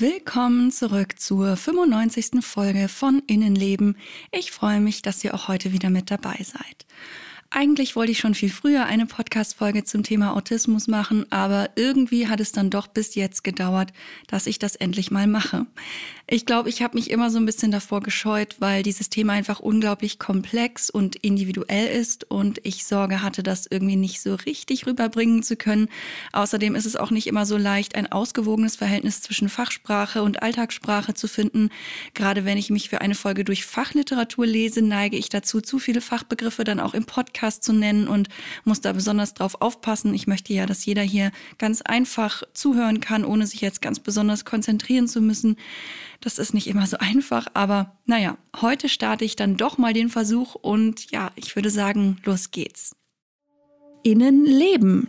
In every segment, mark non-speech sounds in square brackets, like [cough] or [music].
Willkommen zurück zur 95. Folge von Innenleben. Ich freue mich, dass ihr auch heute wieder mit dabei seid. Eigentlich wollte ich schon viel früher eine Podcast-Folge zum Thema Autismus machen, aber irgendwie hat es dann doch bis jetzt gedauert, dass ich das endlich mal mache. Ich glaube, ich habe mich immer so ein bisschen davor gescheut, weil dieses Thema einfach unglaublich komplex und individuell ist und ich Sorge hatte, das irgendwie nicht so richtig rüberbringen zu können. Außerdem ist es auch nicht immer so leicht, ein ausgewogenes Verhältnis zwischen Fachsprache und Alltagssprache zu finden. Gerade wenn ich mich für eine Folge durch Fachliteratur lese, neige ich dazu, zu viele Fachbegriffe dann auch im Podcast zu nennen und muss da besonders drauf aufpassen. Ich möchte ja, dass jeder hier ganz einfach zuhören kann, ohne sich jetzt ganz besonders konzentrieren zu müssen. Das ist nicht immer so einfach, aber naja, heute starte ich dann doch mal den Versuch und ja, ich würde sagen, los geht's. Innenleben,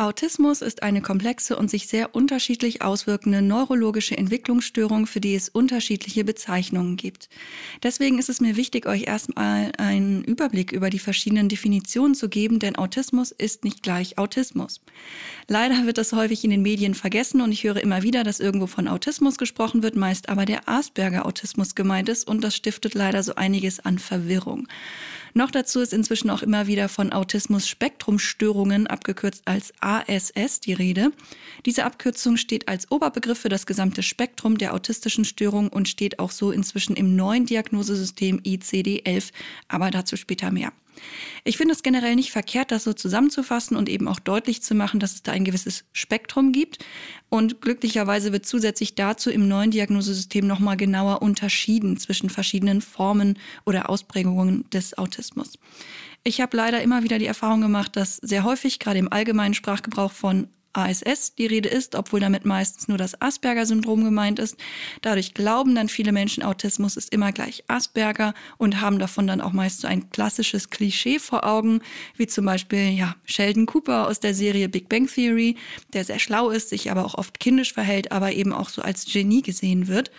Autismus ist eine komplexe und sich sehr unterschiedlich auswirkende neurologische Entwicklungsstörung, für die es unterschiedliche Bezeichnungen gibt. Deswegen ist es mir wichtig, euch erstmal einen Überblick über die verschiedenen Definitionen zu geben, denn Autismus ist nicht gleich Autismus. Leider wird das häufig in den Medien vergessen und ich höre immer wieder, dass irgendwo von Autismus gesprochen wird, meist aber der Asperger-Autismus gemeint ist und das stiftet leider so einiges an Verwirrung. Noch dazu ist inzwischen auch immer wieder von Autismus-Spektrumstörungen, abgekürzt als ASS, die Rede. Diese Abkürzung steht als Oberbegriff für das gesamte Spektrum der autistischen Störung und steht auch so inzwischen im neuen Diagnosesystem ICD-11, aber dazu später mehr. Ich finde es generell nicht verkehrt, das so zusammenzufassen und eben auch deutlich zu machen, dass es da ein gewisses Spektrum gibt. Und glücklicherweise wird zusätzlich dazu im neuen Diagnosesystem nochmal genauer unterschieden zwischen verschiedenen Formen oder Ausprägungen des Autismus. Ich habe leider immer wieder die Erfahrung gemacht, dass sehr häufig, gerade im allgemeinen Sprachgebrauch von ASS die Rede ist, obwohl damit meistens nur das Asperger-Syndrom gemeint ist. Dadurch glauben dann viele Menschen, Autismus ist immer gleich Asperger und haben davon dann auch meist so ein klassisches Klischee vor Augen, wie zum Beispiel ja, Sheldon Cooper aus der Serie Big Bang Theory, der sehr schlau ist, sich aber auch oft kindisch verhält, aber eben auch so als Genie gesehen wird.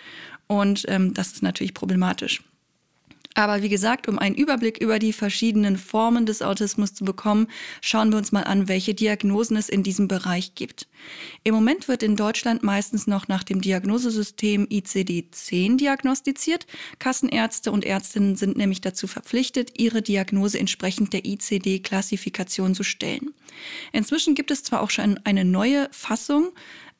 Und ähm, das ist natürlich problematisch. Aber wie gesagt, um einen Überblick über die verschiedenen Formen des Autismus zu bekommen, schauen wir uns mal an, welche Diagnosen es in diesem Bereich gibt. Im Moment wird in Deutschland meistens noch nach dem Diagnosesystem ICD-10 diagnostiziert. Kassenärzte und Ärztinnen sind nämlich dazu verpflichtet, ihre Diagnose entsprechend der ICD-Klassifikation zu stellen. Inzwischen gibt es zwar auch schon eine neue Fassung,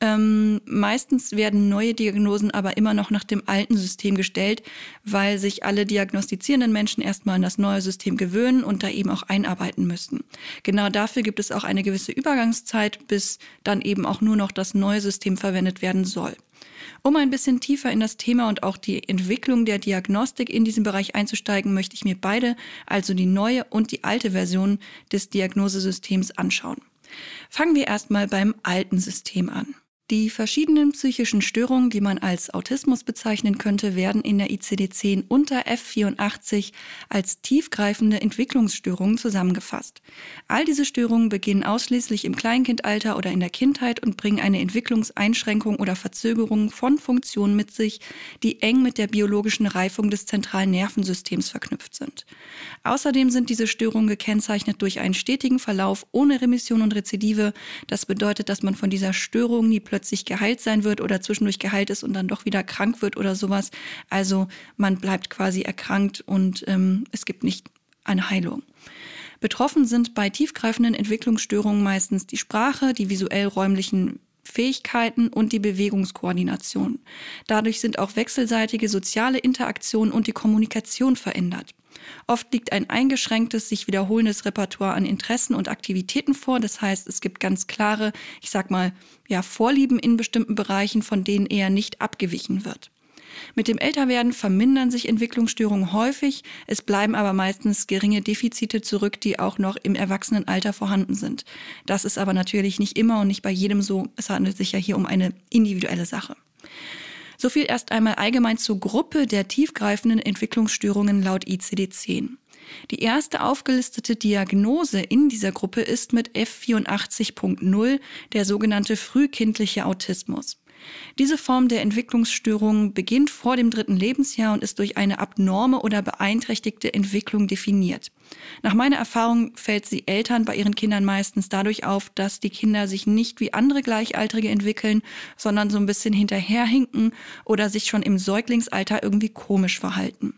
ähm, meistens werden neue Diagnosen aber immer noch nach dem alten System gestellt, weil sich alle diagnostizierenden Menschen erstmal an das neue System gewöhnen und da eben auch einarbeiten müssen. Genau dafür gibt es auch eine gewisse Übergangszeit, bis dann eben auch nur noch das neue System verwendet werden soll. Um ein bisschen tiefer in das Thema und auch die Entwicklung der Diagnostik in diesem Bereich einzusteigen, möchte ich mir beide, also die neue und die alte Version des Diagnosesystems anschauen. Fangen wir erstmal beim alten System an. Die verschiedenen psychischen Störungen, die man als Autismus bezeichnen könnte, werden in der ICD-10 unter F84 als tiefgreifende Entwicklungsstörungen zusammengefasst. All diese Störungen beginnen ausschließlich im Kleinkindalter oder in der Kindheit und bringen eine Entwicklungseinschränkung oder Verzögerung von Funktionen mit sich, die eng mit der biologischen Reifung des zentralen Nervensystems verknüpft sind. Außerdem sind diese Störungen gekennzeichnet durch einen stetigen Verlauf ohne Remission und Rezidive. Das bedeutet, dass man von dieser Störung nie plötzlich geheilt sein wird oder zwischendurch geheilt ist und dann doch wieder krank wird oder sowas. Also man bleibt quasi erkrankt und ähm, es gibt nicht eine Heilung. Betroffen sind bei tiefgreifenden Entwicklungsstörungen meistens die Sprache, die visuell-räumlichen Fähigkeiten und die Bewegungskoordination. Dadurch sind auch wechselseitige soziale Interaktion und die Kommunikation verändert. Oft liegt ein eingeschränktes, sich wiederholendes Repertoire an Interessen und Aktivitäten vor. Das heißt, es gibt ganz klare, ich sag mal, ja, Vorlieben in bestimmten Bereichen, von denen eher nicht abgewichen wird. Mit dem Älterwerden vermindern sich Entwicklungsstörungen häufig, es bleiben aber meistens geringe Defizite zurück, die auch noch im Erwachsenenalter vorhanden sind. Das ist aber natürlich nicht immer und nicht bei jedem so. Es handelt sich ja hier um eine individuelle Sache. So viel erst einmal allgemein zur Gruppe der tiefgreifenden Entwicklungsstörungen laut ICD-10. Die erste aufgelistete Diagnose in dieser Gruppe ist mit F84.0 der sogenannte frühkindliche Autismus. Diese Form der Entwicklungsstörung beginnt vor dem dritten Lebensjahr und ist durch eine abnorme oder beeinträchtigte Entwicklung definiert. Nach meiner Erfahrung fällt sie Eltern bei ihren Kindern meistens dadurch auf, dass die Kinder sich nicht wie andere Gleichaltrige entwickeln, sondern so ein bisschen hinterherhinken oder sich schon im Säuglingsalter irgendwie komisch verhalten.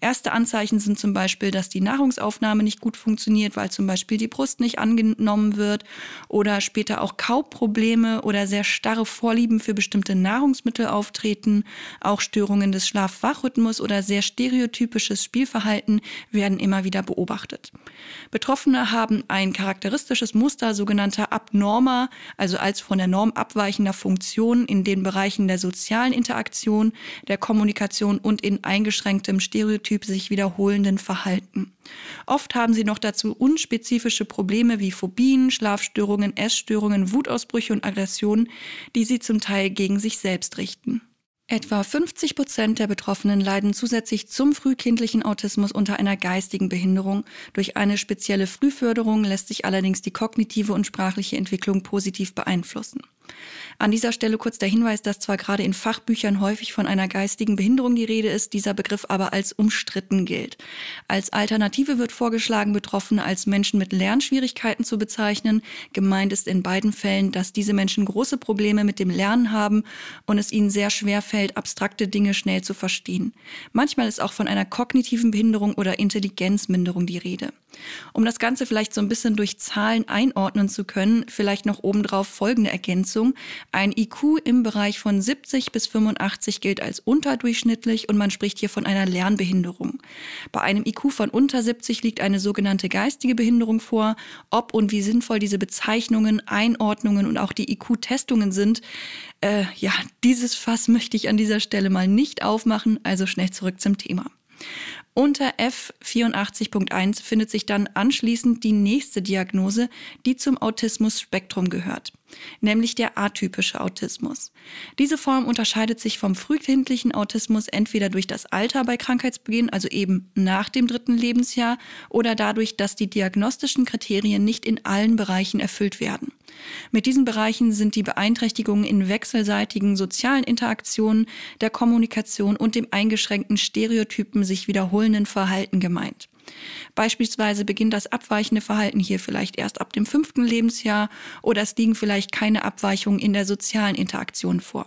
Erste Anzeichen sind zum Beispiel, dass die Nahrungsaufnahme nicht gut funktioniert, weil zum Beispiel die Brust nicht angenommen wird oder später auch Kaubprobleme oder sehr starre Vorlieben für bestimmte Nahrungsmittel auftreten. Auch Störungen des Schlaf-Wach-Rhythmus oder sehr stereotypisches Spielverhalten werden immer wieder beobachtet. Betroffene haben ein charakteristisches Muster sogenannter abnormer, also als von der Norm abweichender Funktionen in den Bereichen der sozialen Interaktion, der Kommunikation und in eingeschränktem Stereotyp sich wiederholenden Verhalten. Oft haben sie noch dazu unspezifische Probleme wie Phobien, Schlafstörungen, Essstörungen, Wutausbrüche und Aggressionen, die sie zum Teil gegen sich selbst richten. Etwa 50 Prozent der Betroffenen leiden zusätzlich zum frühkindlichen Autismus unter einer geistigen Behinderung. Durch eine spezielle Frühförderung lässt sich allerdings die kognitive und sprachliche Entwicklung positiv beeinflussen. An dieser Stelle kurz der Hinweis, dass zwar gerade in Fachbüchern häufig von einer geistigen Behinderung die Rede ist, dieser Begriff aber als umstritten gilt. Als Alternative wird vorgeschlagen, Betroffene als Menschen mit Lernschwierigkeiten zu bezeichnen. Gemeint ist in beiden Fällen, dass diese Menschen große Probleme mit dem Lernen haben und es ihnen sehr schwer fällt, abstrakte Dinge schnell zu verstehen. Manchmal ist auch von einer kognitiven Behinderung oder Intelligenzminderung die Rede. Um das Ganze vielleicht so ein bisschen durch Zahlen einordnen zu können, vielleicht noch obendrauf folgende Ergänzung. Ein IQ im Bereich von 70 bis 85 gilt als unterdurchschnittlich und man spricht hier von einer Lernbehinderung. Bei einem IQ von unter 70 liegt eine sogenannte geistige Behinderung vor. Ob und wie sinnvoll diese Bezeichnungen, Einordnungen und auch die IQ-Testungen sind, äh, ja, dieses Fass möchte ich an dieser Stelle mal nicht aufmachen, also schnell zurück zum Thema. Unter F84.1 findet sich dann anschließend die nächste Diagnose, die zum Autismus-Spektrum gehört nämlich der atypische Autismus. Diese Form unterscheidet sich vom frühkindlichen Autismus entweder durch das Alter bei Krankheitsbeginn, also eben nach dem dritten Lebensjahr, oder dadurch, dass die diagnostischen Kriterien nicht in allen Bereichen erfüllt werden. Mit diesen Bereichen sind die Beeinträchtigungen in wechselseitigen sozialen Interaktionen, der Kommunikation und dem eingeschränkten Stereotypen sich wiederholenden Verhalten gemeint. Beispielsweise beginnt das abweichende Verhalten hier vielleicht erst ab dem fünften Lebensjahr oder es liegen vielleicht keine Abweichungen in der sozialen Interaktion vor.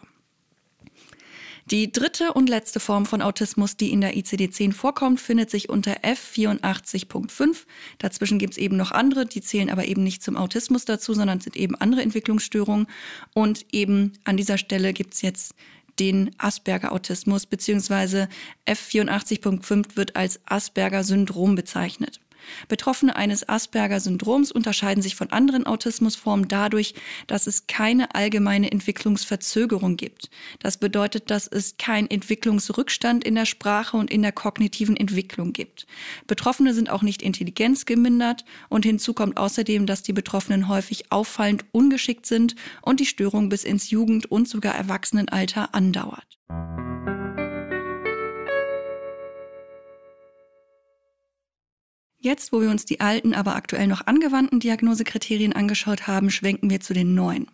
Die dritte und letzte Form von Autismus, die in der ICD-10 vorkommt, findet sich unter F84.5. Dazwischen gibt es eben noch andere, die zählen aber eben nicht zum Autismus dazu, sondern sind eben andere Entwicklungsstörungen. Und eben an dieser Stelle gibt es jetzt den Asperger-Autismus beziehungsweise F84.5 wird als Asperger-Syndrom bezeichnet. Betroffene eines Asperger-Syndroms unterscheiden sich von anderen Autismusformen dadurch, dass es keine allgemeine Entwicklungsverzögerung gibt. Das bedeutet, dass es keinen Entwicklungsrückstand in der Sprache und in der kognitiven Entwicklung gibt. Betroffene sind auch nicht intelligenzgemindert und hinzu kommt außerdem, dass die Betroffenen häufig auffallend ungeschickt sind und die Störung bis ins Jugend- und sogar Erwachsenenalter andauert. Jetzt, wo wir uns die alten, aber aktuell noch angewandten Diagnosekriterien angeschaut haben, schwenken wir zu den neuen.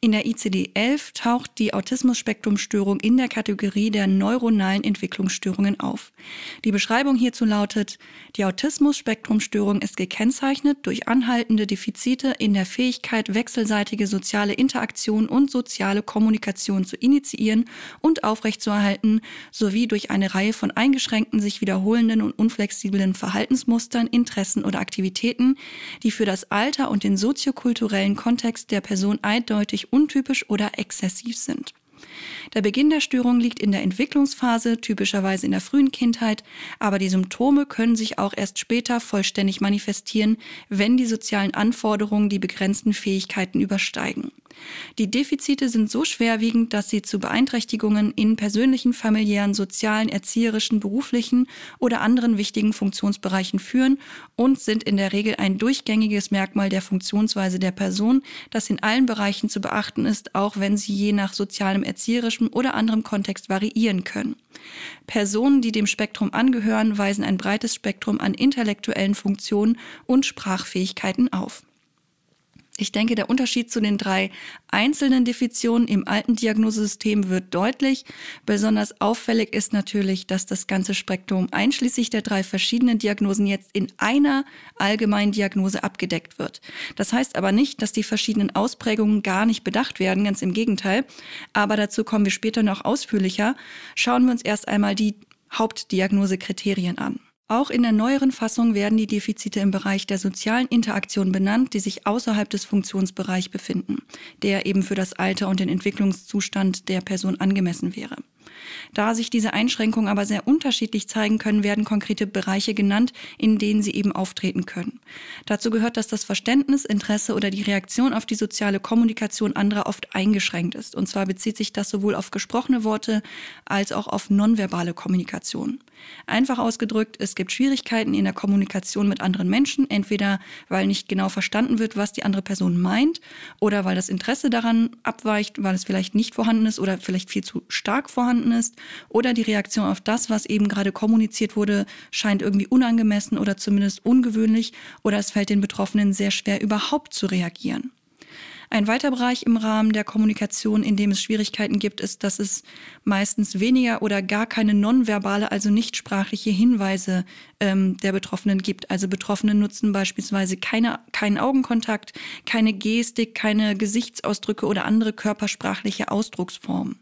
In der ICD-11 taucht die Autismus-Spektrum-Störung in der Kategorie der neuronalen Entwicklungsstörungen auf. Die Beschreibung hierzu lautet, die Autismus-Spektrum-Störung ist gekennzeichnet durch anhaltende Defizite in der Fähigkeit, wechselseitige soziale Interaktion und soziale Kommunikation zu initiieren und aufrechtzuerhalten, sowie durch eine Reihe von eingeschränkten, sich wiederholenden und unflexiblen Verhaltensmustern, Interessen oder Aktivitäten, die für das Alter und den soziokulturellen Kontext der Person eindeutig eindeutig untypisch oder exzessiv sind. Der Beginn der Störung liegt in der Entwicklungsphase, typischerweise in der frühen Kindheit, aber die Symptome können sich auch erst später vollständig manifestieren, wenn die sozialen Anforderungen die begrenzten Fähigkeiten übersteigen. Die Defizite sind so schwerwiegend, dass sie zu Beeinträchtigungen in persönlichen, familiären, sozialen, erzieherischen, beruflichen oder anderen wichtigen Funktionsbereichen führen und sind in der Regel ein durchgängiges Merkmal der Funktionsweise der Person, das in allen Bereichen zu beachten ist, auch wenn sie je nach sozialem Erziehungs erzieherischen oder anderem Kontext variieren können. Personen, die dem Spektrum angehören, weisen ein breites Spektrum an intellektuellen Funktionen und Sprachfähigkeiten auf. Ich denke, der Unterschied zu den drei einzelnen Definitionen im alten Diagnosesystem wird deutlich. Besonders auffällig ist natürlich, dass das ganze Spektrum einschließlich der drei verschiedenen Diagnosen jetzt in einer allgemeinen Diagnose abgedeckt wird. Das heißt aber nicht, dass die verschiedenen Ausprägungen gar nicht bedacht werden, ganz im Gegenteil. Aber dazu kommen wir später noch ausführlicher. Schauen wir uns erst einmal die Hauptdiagnosekriterien an. Auch in der neueren Fassung werden die Defizite im Bereich der sozialen Interaktion benannt, die sich außerhalb des Funktionsbereichs befinden, der eben für das Alter und den Entwicklungszustand der Person angemessen wäre. Da sich diese Einschränkungen aber sehr unterschiedlich zeigen können, werden konkrete Bereiche genannt, in denen sie eben auftreten können. Dazu gehört, dass das Verständnis, Interesse oder die Reaktion auf die soziale Kommunikation anderer oft eingeschränkt ist. Und zwar bezieht sich das sowohl auf gesprochene Worte als auch auf nonverbale Kommunikation. Einfach ausgedrückt, es gibt Schwierigkeiten in der Kommunikation mit anderen Menschen, entweder weil nicht genau verstanden wird, was die andere Person meint, oder weil das Interesse daran abweicht, weil es vielleicht nicht vorhanden ist oder vielleicht viel zu stark vorhanden ist ist oder die Reaktion auf das, was eben gerade kommuniziert wurde, scheint irgendwie unangemessen oder zumindest ungewöhnlich oder es fällt den Betroffenen sehr schwer, überhaupt zu reagieren. Ein weiter Bereich im Rahmen der Kommunikation, in dem es Schwierigkeiten gibt, ist, dass es meistens weniger oder gar keine nonverbale, also nicht sprachliche Hinweise ähm, der Betroffenen gibt. Also Betroffene nutzen beispielsweise keine, keinen Augenkontakt, keine Gestik, keine Gesichtsausdrücke oder andere körpersprachliche Ausdrucksformen.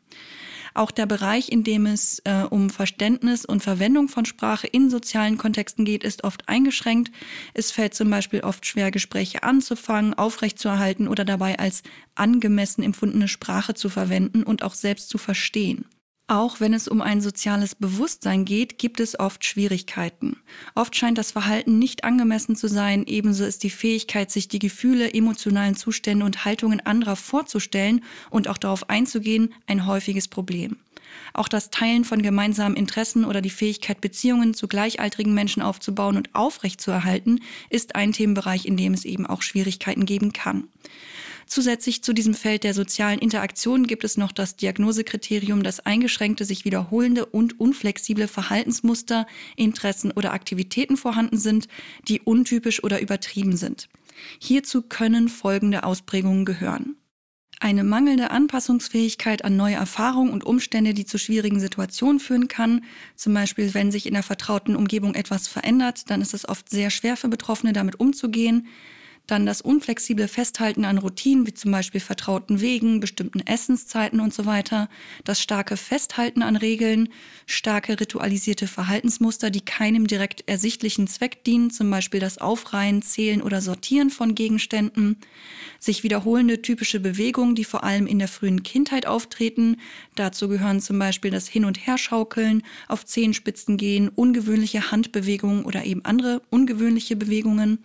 Auch der Bereich, in dem es äh, um Verständnis und Verwendung von Sprache in sozialen Kontexten geht, ist oft eingeschränkt. Es fällt zum Beispiel oft schwer, Gespräche anzufangen, aufrechtzuerhalten oder dabei als angemessen empfundene Sprache zu verwenden und auch selbst zu verstehen. Auch wenn es um ein soziales Bewusstsein geht, gibt es oft Schwierigkeiten. Oft scheint das Verhalten nicht angemessen zu sein, ebenso ist die Fähigkeit, sich die Gefühle, emotionalen Zustände und Haltungen anderer vorzustellen und auch darauf einzugehen, ein häufiges Problem. Auch das Teilen von gemeinsamen Interessen oder die Fähigkeit, Beziehungen zu gleichaltrigen Menschen aufzubauen und aufrechtzuerhalten, ist ein Themenbereich, in dem es eben auch Schwierigkeiten geben kann. Zusätzlich zu diesem Feld der sozialen Interaktion gibt es noch das Diagnosekriterium, dass eingeschränkte, sich wiederholende und unflexible Verhaltensmuster, Interessen oder Aktivitäten vorhanden sind, die untypisch oder übertrieben sind. Hierzu können folgende Ausprägungen gehören. Eine mangelnde Anpassungsfähigkeit an neue Erfahrungen und Umstände, die zu schwierigen Situationen führen kann. Zum Beispiel, wenn sich in der vertrauten Umgebung etwas verändert, dann ist es oft sehr schwer für Betroffene, damit umzugehen. Dann das unflexible Festhalten an Routinen, wie zum Beispiel vertrauten Wegen, bestimmten Essenszeiten und so weiter. Das starke Festhalten an Regeln, starke ritualisierte Verhaltensmuster, die keinem direkt ersichtlichen Zweck dienen, zum Beispiel das Aufreihen, Zählen oder Sortieren von Gegenständen. Sich wiederholende typische Bewegungen, die vor allem in der frühen Kindheit auftreten. Dazu gehören zum Beispiel das Hin- und Herschaukeln, auf Zehenspitzen gehen, ungewöhnliche Handbewegungen oder eben andere ungewöhnliche Bewegungen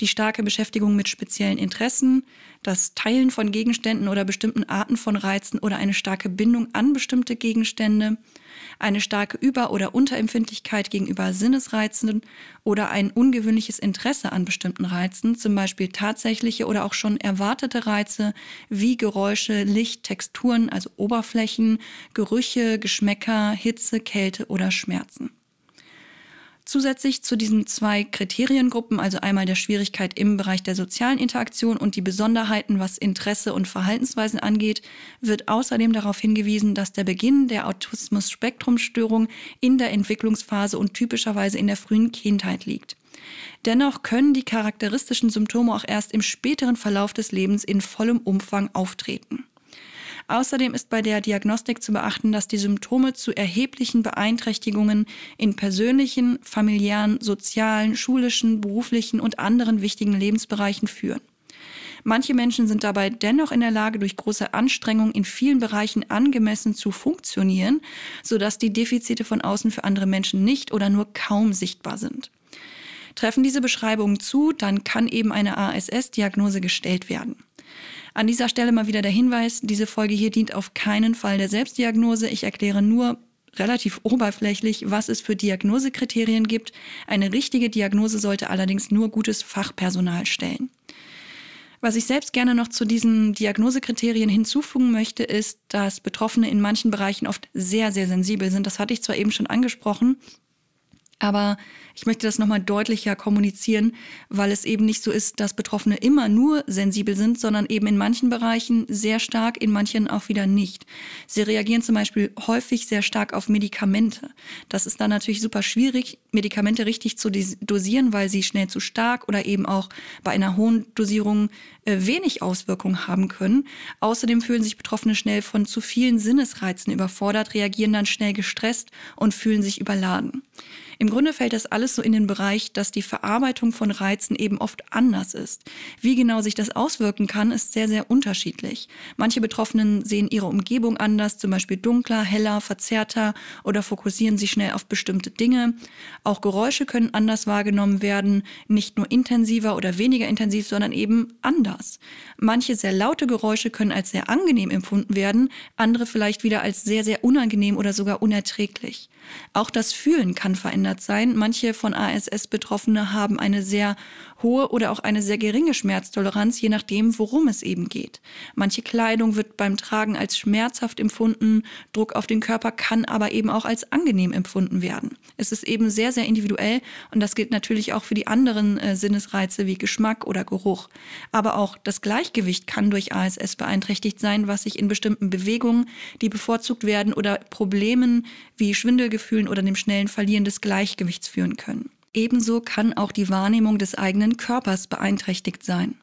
die starke Beschäftigung mit speziellen Interessen, das Teilen von Gegenständen oder bestimmten Arten von Reizen oder eine starke Bindung an bestimmte Gegenstände, eine starke Über- oder Unterempfindlichkeit gegenüber Sinnesreizen oder ein ungewöhnliches Interesse an bestimmten Reizen, zum Beispiel tatsächliche oder auch schon erwartete Reize wie Geräusche, Licht, Texturen, also Oberflächen, Gerüche, Geschmäcker, Hitze, Kälte oder Schmerzen. Zusätzlich zu diesen zwei Kriteriengruppen, also einmal der Schwierigkeit im Bereich der sozialen Interaktion und die Besonderheiten, was Interesse und Verhaltensweisen angeht, wird außerdem darauf hingewiesen, dass der Beginn der Autismus-Spektrumstörung in der Entwicklungsphase und typischerweise in der frühen Kindheit liegt. Dennoch können die charakteristischen Symptome auch erst im späteren Verlauf des Lebens in vollem Umfang auftreten. Außerdem ist bei der Diagnostik zu beachten, dass die Symptome zu erheblichen Beeinträchtigungen in persönlichen, familiären, sozialen, schulischen, beruflichen und anderen wichtigen Lebensbereichen führen. Manche Menschen sind dabei dennoch in der Lage, durch große Anstrengung in vielen Bereichen angemessen zu funktionieren, sodass die Defizite von außen für andere Menschen nicht oder nur kaum sichtbar sind. Treffen diese Beschreibungen zu, dann kann eben eine ASS-Diagnose gestellt werden. An dieser Stelle mal wieder der Hinweis, diese Folge hier dient auf keinen Fall der Selbstdiagnose. Ich erkläre nur relativ oberflächlich, was es für Diagnosekriterien gibt. Eine richtige Diagnose sollte allerdings nur gutes Fachpersonal stellen. Was ich selbst gerne noch zu diesen Diagnosekriterien hinzufügen möchte, ist, dass Betroffene in manchen Bereichen oft sehr, sehr sensibel sind. Das hatte ich zwar eben schon angesprochen, aber ich möchte das nochmal deutlicher kommunizieren, weil es eben nicht so ist, dass Betroffene immer nur sensibel sind, sondern eben in manchen Bereichen sehr stark, in manchen auch wieder nicht. Sie reagieren zum Beispiel häufig sehr stark auf Medikamente. Das ist dann natürlich super schwierig, Medikamente richtig zu dosieren, weil sie schnell zu stark oder eben auch bei einer hohen Dosierung äh, wenig Auswirkungen haben können. Außerdem fühlen sich Betroffene schnell von zu vielen Sinnesreizen überfordert, reagieren dann schnell gestresst und fühlen sich überladen. Im Grunde fällt das alles so in den Bereich, dass die Verarbeitung von Reizen eben oft anders ist. Wie genau sich das auswirken kann, ist sehr, sehr unterschiedlich. Manche Betroffenen sehen ihre Umgebung anders, zum Beispiel dunkler, heller, verzerrter oder fokussieren sich schnell auf bestimmte Dinge. Auch Geräusche können anders wahrgenommen werden, nicht nur intensiver oder weniger intensiv, sondern eben anders. Manche sehr laute Geräusche können als sehr angenehm empfunden werden, andere vielleicht wieder als sehr, sehr unangenehm oder sogar unerträglich. Auch das Fühlen kann verändert sein. Manche von ASS-Betroffene haben eine sehr hohe oder auch eine sehr geringe Schmerztoleranz, je nachdem, worum es eben geht. Manche Kleidung wird beim Tragen als schmerzhaft empfunden, Druck auf den Körper kann aber eben auch als angenehm empfunden werden. Es ist eben sehr, sehr individuell und das gilt natürlich auch für die anderen äh, Sinnesreize wie Geschmack oder Geruch. Aber auch das Gleichgewicht kann durch ASS beeinträchtigt sein, was sich in bestimmten Bewegungen, die bevorzugt werden oder Problemen wie Schwindelgefühlen oder dem schnellen Verlieren des Gleichgewichts führen können. Ebenso kann auch die Wahrnehmung des eigenen Körpers beeinträchtigt sein.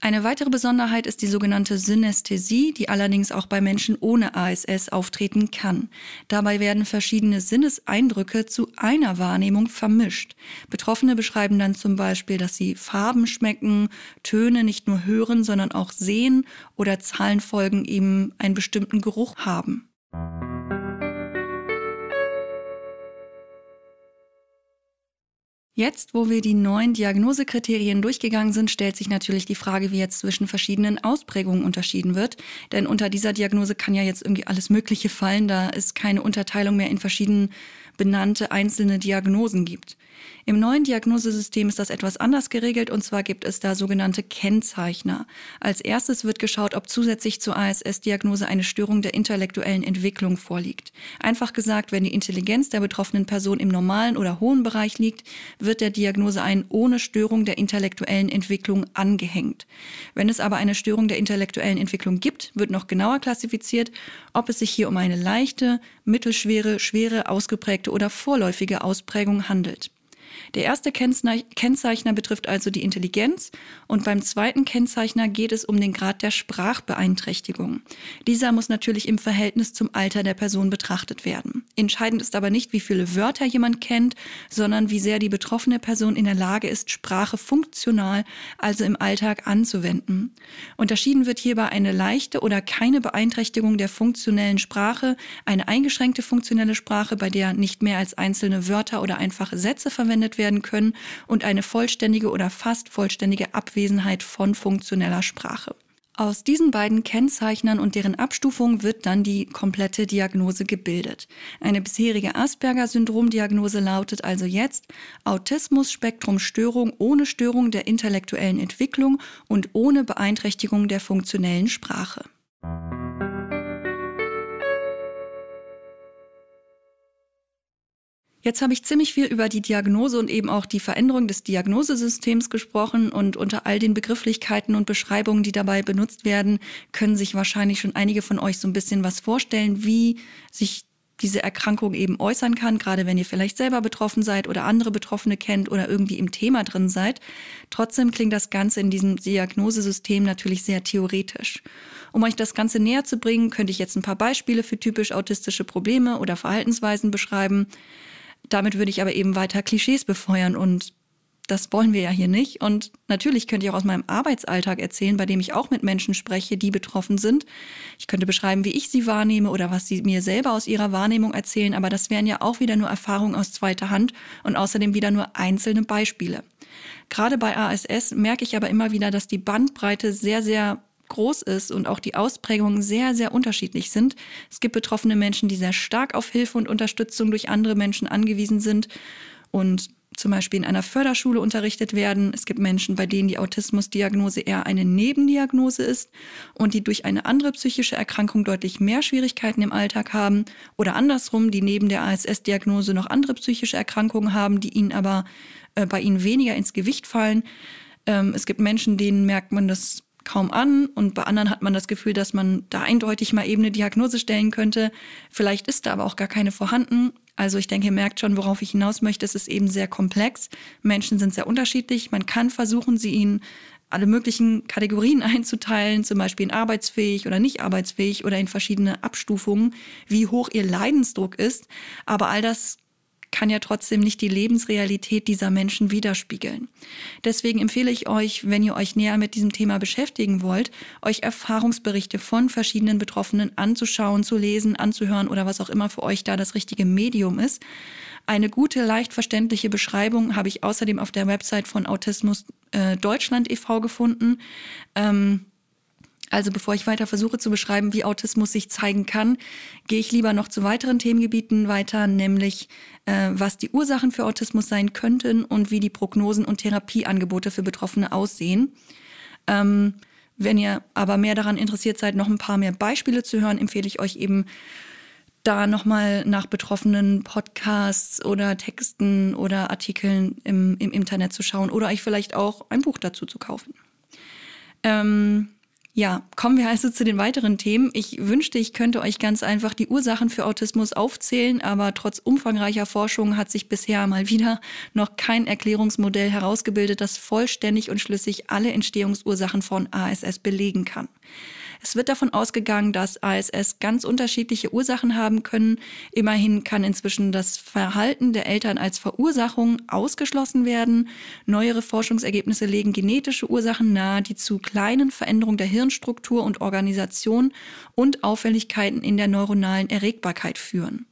Eine weitere Besonderheit ist die sogenannte Synästhesie, die allerdings auch bei Menschen ohne ASS auftreten kann. Dabei werden verschiedene Sinneseindrücke zu einer Wahrnehmung vermischt. Betroffene beschreiben dann zum Beispiel, dass sie Farben schmecken, Töne nicht nur hören, sondern auch sehen oder Zahlenfolgen eben einen bestimmten Geruch haben. Jetzt, wo wir die neuen Diagnosekriterien durchgegangen sind, stellt sich natürlich die Frage, wie jetzt zwischen verschiedenen Ausprägungen unterschieden wird. Denn unter dieser Diagnose kann ja jetzt irgendwie alles Mögliche fallen, da es keine Unterteilung mehr in verschiedenen benannte einzelne Diagnosen gibt. Im neuen Diagnosesystem ist das etwas anders geregelt und zwar gibt es da sogenannte Kennzeichner. Als erstes wird geschaut, ob zusätzlich zur ASS-Diagnose eine Störung der intellektuellen Entwicklung vorliegt. Einfach gesagt, wenn die Intelligenz der betroffenen Person im normalen oder hohen Bereich liegt, wird der Diagnose ein ohne Störung der intellektuellen Entwicklung angehängt. Wenn es aber eine Störung der intellektuellen Entwicklung gibt, wird noch genauer klassifiziert, ob es sich hier um eine leichte, mittelschwere, schwere, ausgeprägte oder vorläufige Ausprägung handelt. Der erste Kennzeichner betrifft also die Intelligenz und beim zweiten Kennzeichner geht es um den Grad der Sprachbeeinträchtigung. Dieser muss natürlich im Verhältnis zum Alter der Person betrachtet werden. Entscheidend ist aber nicht, wie viele Wörter jemand kennt, sondern wie sehr die betroffene Person in der Lage ist, Sprache funktional, also im Alltag anzuwenden. Unterschieden wird hierbei eine leichte oder keine Beeinträchtigung der funktionellen Sprache, eine eingeschränkte funktionelle Sprache, bei der nicht mehr als einzelne Wörter oder einfache Sätze verwendet werden können und eine vollständige oder fast vollständige Abwesenheit von funktioneller Sprache. Aus diesen beiden Kennzeichnern und deren Abstufung wird dann die komplette Diagnose gebildet. Eine bisherige Asperger-Syndrom-Diagnose lautet also jetzt Autismus-Spektrum-Störung ohne Störung der intellektuellen Entwicklung und ohne Beeinträchtigung der funktionellen Sprache. Jetzt habe ich ziemlich viel über die Diagnose und eben auch die Veränderung des Diagnosesystems gesprochen und unter all den Begrifflichkeiten und Beschreibungen, die dabei benutzt werden, können sich wahrscheinlich schon einige von euch so ein bisschen was vorstellen, wie sich diese Erkrankung eben äußern kann, gerade wenn ihr vielleicht selber betroffen seid oder andere Betroffene kennt oder irgendwie im Thema drin seid. Trotzdem klingt das Ganze in diesem Diagnosesystem natürlich sehr theoretisch. Um euch das Ganze näher zu bringen, könnte ich jetzt ein paar Beispiele für typisch autistische Probleme oder Verhaltensweisen beschreiben. Damit würde ich aber eben weiter Klischees befeuern und das wollen wir ja hier nicht. Und natürlich könnte ich auch aus meinem Arbeitsalltag erzählen, bei dem ich auch mit Menschen spreche, die betroffen sind. Ich könnte beschreiben, wie ich sie wahrnehme oder was sie mir selber aus ihrer Wahrnehmung erzählen, aber das wären ja auch wieder nur Erfahrungen aus zweiter Hand und außerdem wieder nur einzelne Beispiele. Gerade bei ASS merke ich aber immer wieder, dass die Bandbreite sehr, sehr groß ist und auch die Ausprägungen sehr, sehr unterschiedlich sind. Es gibt betroffene Menschen, die sehr stark auf Hilfe und Unterstützung durch andere Menschen angewiesen sind und zum Beispiel in einer Förderschule unterrichtet werden. Es gibt Menschen, bei denen die Autismusdiagnose eher eine Nebendiagnose ist und die durch eine andere psychische Erkrankung deutlich mehr Schwierigkeiten im Alltag haben oder andersrum, die neben der ASS-Diagnose noch andere psychische Erkrankungen haben, die ihnen aber äh, bei ihnen weniger ins Gewicht fallen. Ähm, es gibt Menschen, denen merkt man das kaum an und bei anderen hat man das Gefühl, dass man da eindeutig mal eben eine Diagnose stellen könnte. Vielleicht ist da aber auch gar keine vorhanden also ich denke, ihr merkt schon, worauf ich hinaus möchte. Es ist eben sehr komplex. Menschen sind sehr unterschiedlich. Man kann versuchen, sie ihnen alle möglichen Kategorien [laughs] einzuteilen, zum Beispiel in arbeitsfähig oder nicht arbeitsfähig oder in verschiedene Abstufungen, wie hoch ihr Leidensdruck ist. Aber all das kann ja trotzdem nicht die Lebensrealität dieser Menschen widerspiegeln. Deswegen empfehle ich euch, wenn ihr euch näher mit diesem Thema beschäftigen wollt, euch Erfahrungsberichte von verschiedenen Betroffenen anzuschauen, zu lesen, anzuhören oder was auch immer für euch da das richtige Medium ist. Eine gute, leicht verständliche Beschreibung habe ich außerdem auf der Website von Autismus äh, Deutschland e.V. gefunden. Ähm, also bevor ich weiter versuche zu beschreiben, wie Autismus sich zeigen kann, gehe ich lieber noch zu weiteren Themengebieten weiter, nämlich äh, was die Ursachen für Autismus sein könnten und wie die Prognosen und Therapieangebote für Betroffene aussehen. Ähm, wenn ihr aber mehr daran interessiert seid, noch ein paar mehr Beispiele zu hören, empfehle ich euch eben da nochmal nach betroffenen Podcasts oder Texten oder Artikeln im, im Internet zu schauen oder euch vielleicht auch ein Buch dazu zu kaufen. Ähm, ja, kommen wir also zu den weiteren Themen. Ich wünschte, ich könnte euch ganz einfach die Ursachen für Autismus aufzählen, aber trotz umfangreicher Forschung hat sich bisher mal wieder noch kein Erklärungsmodell herausgebildet, das vollständig und schlüssig alle Entstehungsursachen von ASS belegen kann. Es wird davon ausgegangen, dass ASS ganz unterschiedliche Ursachen haben können. Immerhin kann inzwischen das Verhalten der Eltern als Verursachung ausgeschlossen werden. Neuere Forschungsergebnisse legen genetische Ursachen nahe, die zu kleinen Veränderungen der Hirnstruktur und Organisation und Auffälligkeiten in der neuronalen Erregbarkeit führen.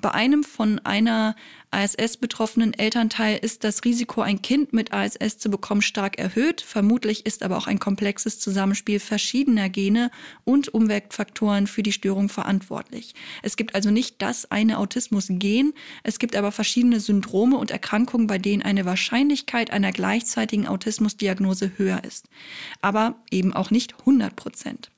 Bei einem von einer ASS betroffenen Elternteil ist das Risiko, ein Kind mit ASS zu bekommen, stark erhöht. Vermutlich ist aber auch ein komplexes Zusammenspiel verschiedener Gene und Umweltfaktoren für die Störung verantwortlich. Es gibt also nicht das eine Autismus-Gen, es gibt aber verschiedene Syndrome und Erkrankungen, bei denen eine Wahrscheinlichkeit einer gleichzeitigen Autismusdiagnose höher ist. Aber eben auch nicht 100 Prozent.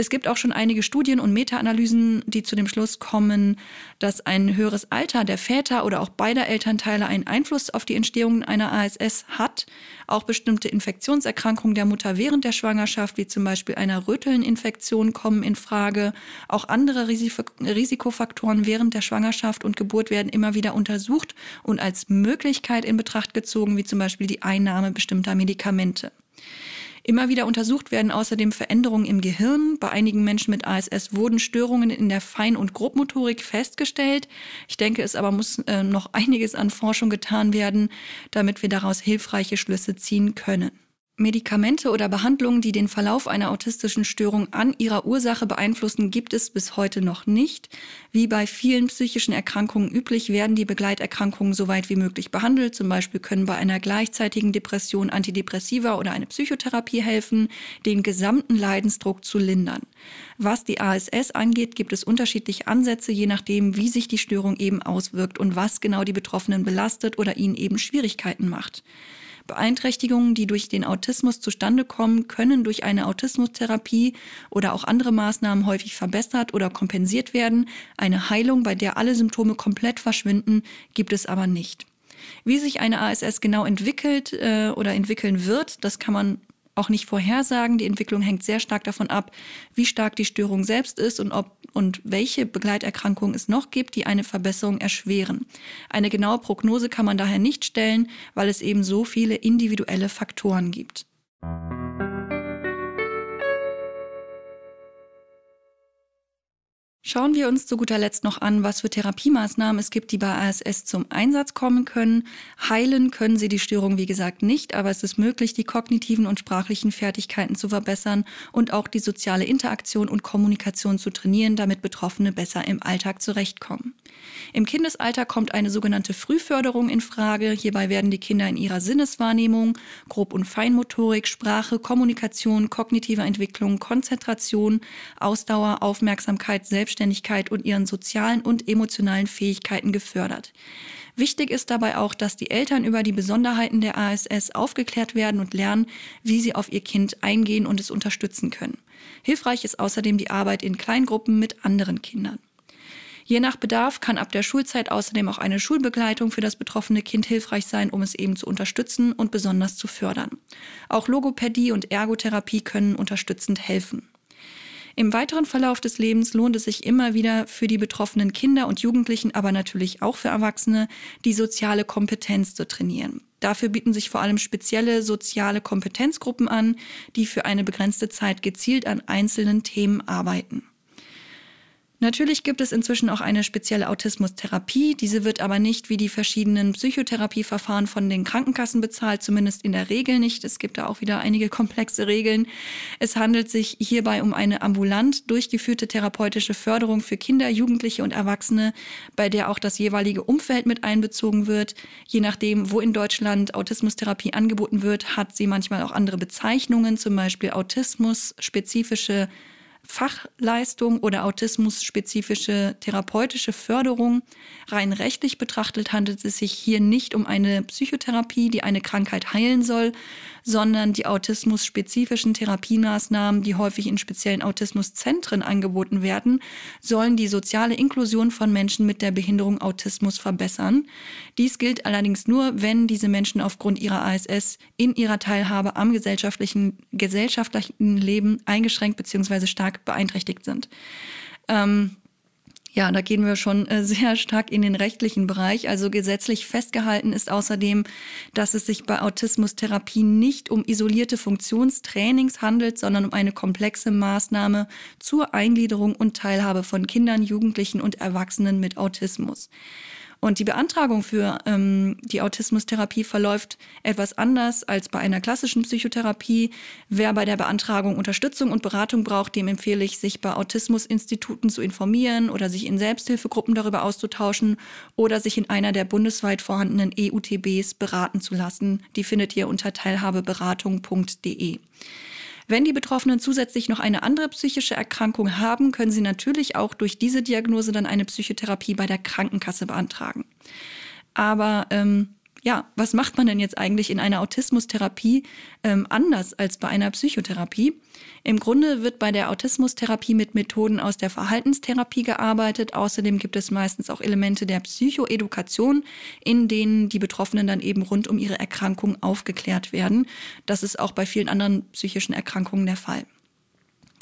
Es gibt auch schon einige Studien und Meta-Analysen, die zu dem Schluss kommen, dass ein höheres Alter der Väter oder auch beider Elternteile einen Einfluss auf die Entstehung einer ASS hat. Auch bestimmte Infektionserkrankungen der Mutter während der Schwangerschaft, wie zum Beispiel einer Rötelninfektion, kommen in Frage. Auch andere Risikofaktoren während der Schwangerschaft und Geburt werden immer wieder untersucht und als Möglichkeit in Betracht gezogen, wie zum Beispiel die Einnahme bestimmter Medikamente. Immer wieder untersucht werden außerdem Veränderungen im Gehirn. Bei einigen Menschen mit ASS wurden Störungen in der Fein- und Grobmotorik festgestellt. Ich denke, es aber muss äh, noch einiges an Forschung getan werden, damit wir daraus hilfreiche Schlüsse ziehen können. Medikamente oder Behandlungen, die den Verlauf einer autistischen Störung an ihrer Ursache beeinflussen, gibt es bis heute noch nicht. Wie bei vielen psychischen Erkrankungen üblich, werden die Begleiterkrankungen so weit wie möglich behandelt. Zum Beispiel können bei einer gleichzeitigen Depression Antidepressiva oder eine Psychotherapie helfen, den gesamten Leidensdruck zu lindern. Was die ASS angeht, gibt es unterschiedliche Ansätze, je nachdem, wie sich die Störung eben auswirkt und was genau die Betroffenen belastet oder ihnen eben Schwierigkeiten macht. Beeinträchtigungen, die durch den Autismus zustande kommen, können durch eine Autismustherapie oder auch andere Maßnahmen häufig verbessert oder kompensiert werden. Eine Heilung, bei der alle Symptome komplett verschwinden, gibt es aber nicht. Wie sich eine ASS genau entwickelt äh, oder entwickeln wird, das kann man auch nicht vorhersagen. Die Entwicklung hängt sehr stark davon ab, wie stark die Störung selbst ist und ob und welche Begleiterkrankungen es noch gibt, die eine Verbesserung erschweren. Eine genaue Prognose kann man daher nicht stellen, weil es eben so viele individuelle Faktoren gibt. Schauen wir uns zu guter Letzt noch an, was für Therapiemaßnahmen es gibt, die bei ASS zum Einsatz kommen können. Heilen können sie die Störung, wie gesagt, nicht, aber es ist möglich, die kognitiven und sprachlichen Fertigkeiten zu verbessern und auch die soziale Interaktion und Kommunikation zu trainieren, damit Betroffene besser im Alltag zurechtkommen. Im Kindesalter kommt eine sogenannte Frühförderung in Frage. Hierbei werden die Kinder in ihrer Sinneswahrnehmung, Grob- und Feinmotorik, Sprache, Kommunikation, kognitive Entwicklung, Konzentration, Ausdauer, Aufmerksamkeit, Selbst Selbstständigkeit und ihren sozialen und emotionalen Fähigkeiten gefördert. Wichtig ist dabei auch, dass die Eltern über die Besonderheiten der ASS aufgeklärt werden und lernen, wie sie auf ihr Kind eingehen und es unterstützen können. Hilfreich ist außerdem die Arbeit in Kleingruppen mit anderen Kindern. Je nach Bedarf kann ab der Schulzeit außerdem auch eine Schulbegleitung für das betroffene Kind hilfreich sein, um es eben zu unterstützen und besonders zu fördern. Auch Logopädie und Ergotherapie können unterstützend helfen. Im weiteren Verlauf des Lebens lohnt es sich immer wieder für die betroffenen Kinder und Jugendlichen, aber natürlich auch für Erwachsene, die soziale Kompetenz zu trainieren. Dafür bieten sich vor allem spezielle soziale Kompetenzgruppen an, die für eine begrenzte Zeit gezielt an einzelnen Themen arbeiten. Natürlich gibt es inzwischen auch eine spezielle Autismustherapie. Diese wird aber nicht wie die verschiedenen Psychotherapieverfahren von den Krankenkassen bezahlt, zumindest in der Regel nicht. Es gibt da auch wieder einige komplexe Regeln. Es handelt sich hierbei um eine ambulant durchgeführte therapeutische Förderung für Kinder, Jugendliche und Erwachsene, bei der auch das jeweilige Umfeld mit einbezogen wird. Je nachdem, wo in Deutschland Autismustherapie angeboten wird, hat sie manchmal auch andere Bezeichnungen, zum Beispiel Autismus-spezifische Fachleistung oder autismusspezifische therapeutische Förderung. Rein rechtlich betrachtet handelt es sich hier nicht um eine Psychotherapie, die eine Krankheit heilen soll, sondern die autismusspezifischen Therapiemaßnahmen, die häufig in speziellen Autismuszentren angeboten werden, sollen die soziale Inklusion von Menschen mit der Behinderung Autismus verbessern. Dies gilt allerdings nur, wenn diese Menschen aufgrund ihrer ASS in ihrer Teilhabe am gesellschaftlichen, gesellschaftlichen Leben eingeschränkt bzw. stark beeinträchtigt sind. Ähm, ja, da gehen wir schon äh, sehr stark in den rechtlichen Bereich. Also gesetzlich festgehalten ist außerdem, dass es sich bei Autismustherapie nicht um isolierte Funktionstrainings handelt, sondern um eine komplexe Maßnahme zur Eingliederung und Teilhabe von Kindern, Jugendlichen und Erwachsenen mit Autismus. Und die Beantragung für ähm, die Autismustherapie verläuft etwas anders als bei einer klassischen Psychotherapie. Wer bei der Beantragung Unterstützung und Beratung braucht, dem empfehle ich, sich bei Autismusinstituten zu informieren oder sich in Selbsthilfegruppen darüber auszutauschen oder sich in einer der bundesweit vorhandenen EUTBs beraten zu lassen. Die findet ihr unter teilhabeberatung.de. Wenn die Betroffenen zusätzlich noch eine andere psychische Erkrankung haben, können sie natürlich auch durch diese Diagnose dann eine Psychotherapie bei der Krankenkasse beantragen. Aber ähm, ja, was macht man denn jetzt eigentlich in einer Autismustherapie ähm, anders als bei einer Psychotherapie? Im Grunde wird bei der Autismustherapie mit Methoden aus der Verhaltenstherapie gearbeitet. Außerdem gibt es meistens auch Elemente der Psychoedukation, in denen die Betroffenen dann eben rund um ihre Erkrankung aufgeklärt werden. Das ist auch bei vielen anderen psychischen Erkrankungen der Fall.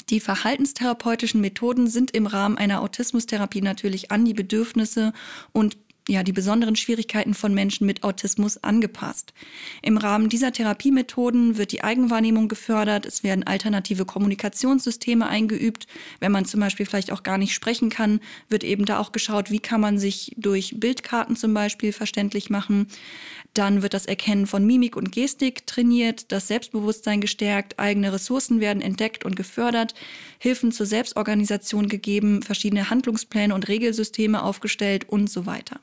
Die verhaltenstherapeutischen Methoden sind im Rahmen einer Autismustherapie natürlich an die Bedürfnisse und ja, die besonderen Schwierigkeiten von Menschen mit Autismus angepasst. Im Rahmen dieser Therapiemethoden wird die Eigenwahrnehmung gefördert, es werden alternative Kommunikationssysteme eingeübt. Wenn man zum Beispiel vielleicht auch gar nicht sprechen kann, wird eben da auch geschaut, wie kann man sich durch Bildkarten zum Beispiel verständlich machen. Dann wird das Erkennen von Mimik und Gestik trainiert, das Selbstbewusstsein gestärkt, eigene Ressourcen werden entdeckt und gefördert, Hilfen zur Selbstorganisation gegeben, verschiedene Handlungspläne und Regelsysteme aufgestellt und so weiter.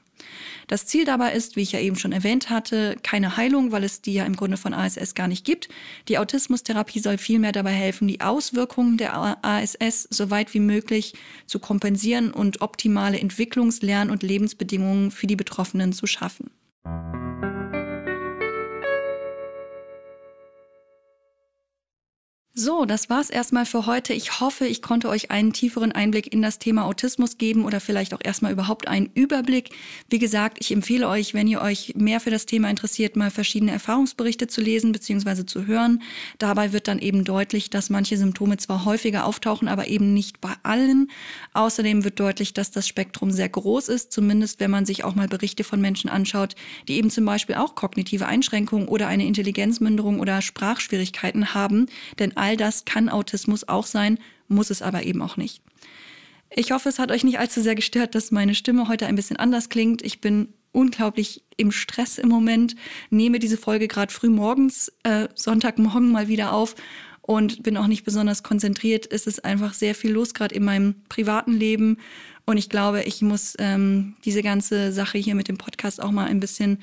Das Ziel dabei ist, wie ich ja eben schon erwähnt hatte, keine Heilung, weil es die ja im Grunde von ASS gar nicht gibt. Die Autismustherapie soll vielmehr dabei helfen, die Auswirkungen der ASS so weit wie möglich zu kompensieren und optimale Entwicklungs-, Lern- und Lebensbedingungen für die Betroffenen zu schaffen. So, das war's erstmal für heute. Ich hoffe, ich konnte euch einen tieferen Einblick in das Thema Autismus geben oder vielleicht auch erstmal überhaupt einen Überblick. Wie gesagt, ich empfehle euch, wenn ihr euch mehr für das Thema interessiert, mal verschiedene Erfahrungsberichte zu lesen bzw. zu hören. Dabei wird dann eben deutlich, dass manche Symptome zwar häufiger auftauchen, aber eben nicht bei allen. Außerdem wird deutlich, dass das Spektrum sehr groß ist, zumindest wenn man sich auch mal Berichte von Menschen anschaut, die eben zum Beispiel auch kognitive Einschränkungen oder eine Intelligenzminderung oder Sprachschwierigkeiten haben. Denn all das kann Autismus auch sein, muss es aber eben auch nicht. Ich hoffe, es hat euch nicht allzu sehr gestört, dass meine Stimme heute ein bisschen anders klingt. Ich bin unglaublich im Stress im Moment, nehme diese Folge gerade früh morgens, äh, Sonntagmorgen mal wieder auf und bin auch nicht besonders konzentriert. Es ist einfach sehr viel los, gerade in meinem privaten Leben. Und ich glaube, ich muss ähm, diese ganze Sache hier mit dem Podcast auch mal ein bisschen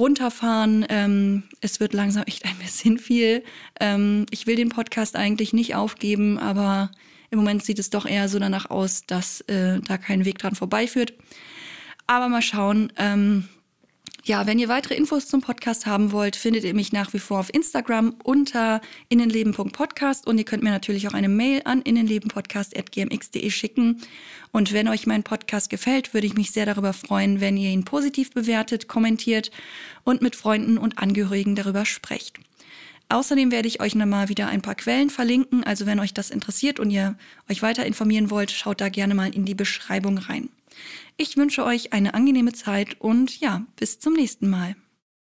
runterfahren. Ähm, es wird langsam echt ein bisschen viel. Ähm, ich will den Podcast eigentlich nicht aufgeben, aber Im Moment sieht es doch eher so danach aus, dass äh, da kein Weg dran vorbeiführt. Aber mal schauen. Ähm, ja, wenn ihr weitere Infos zum Podcast haben wollt, findet ihr mich nach wie vor auf Instagram unter innenleben.podcast und ihr könnt mir natürlich auch eine Mail an innenlebenpodcast.gmx.de schicken. Und wenn euch mein Podcast gefällt, würde ich mich sehr darüber freuen, wenn ihr ihn positiv bewertet, kommentiert und mit Freunden und Angehörigen darüber sprecht. Außerdem werde ich euch nochmal wieder ein paar Quellen verlinken. Also wenn euch das interessiert und ihr euch weiter informieren wollt, schaut da gerne mal in die Beschreibung rein. Ich wünsche euch eine angenehme Zeit und ja, bis zum nächsten Mal.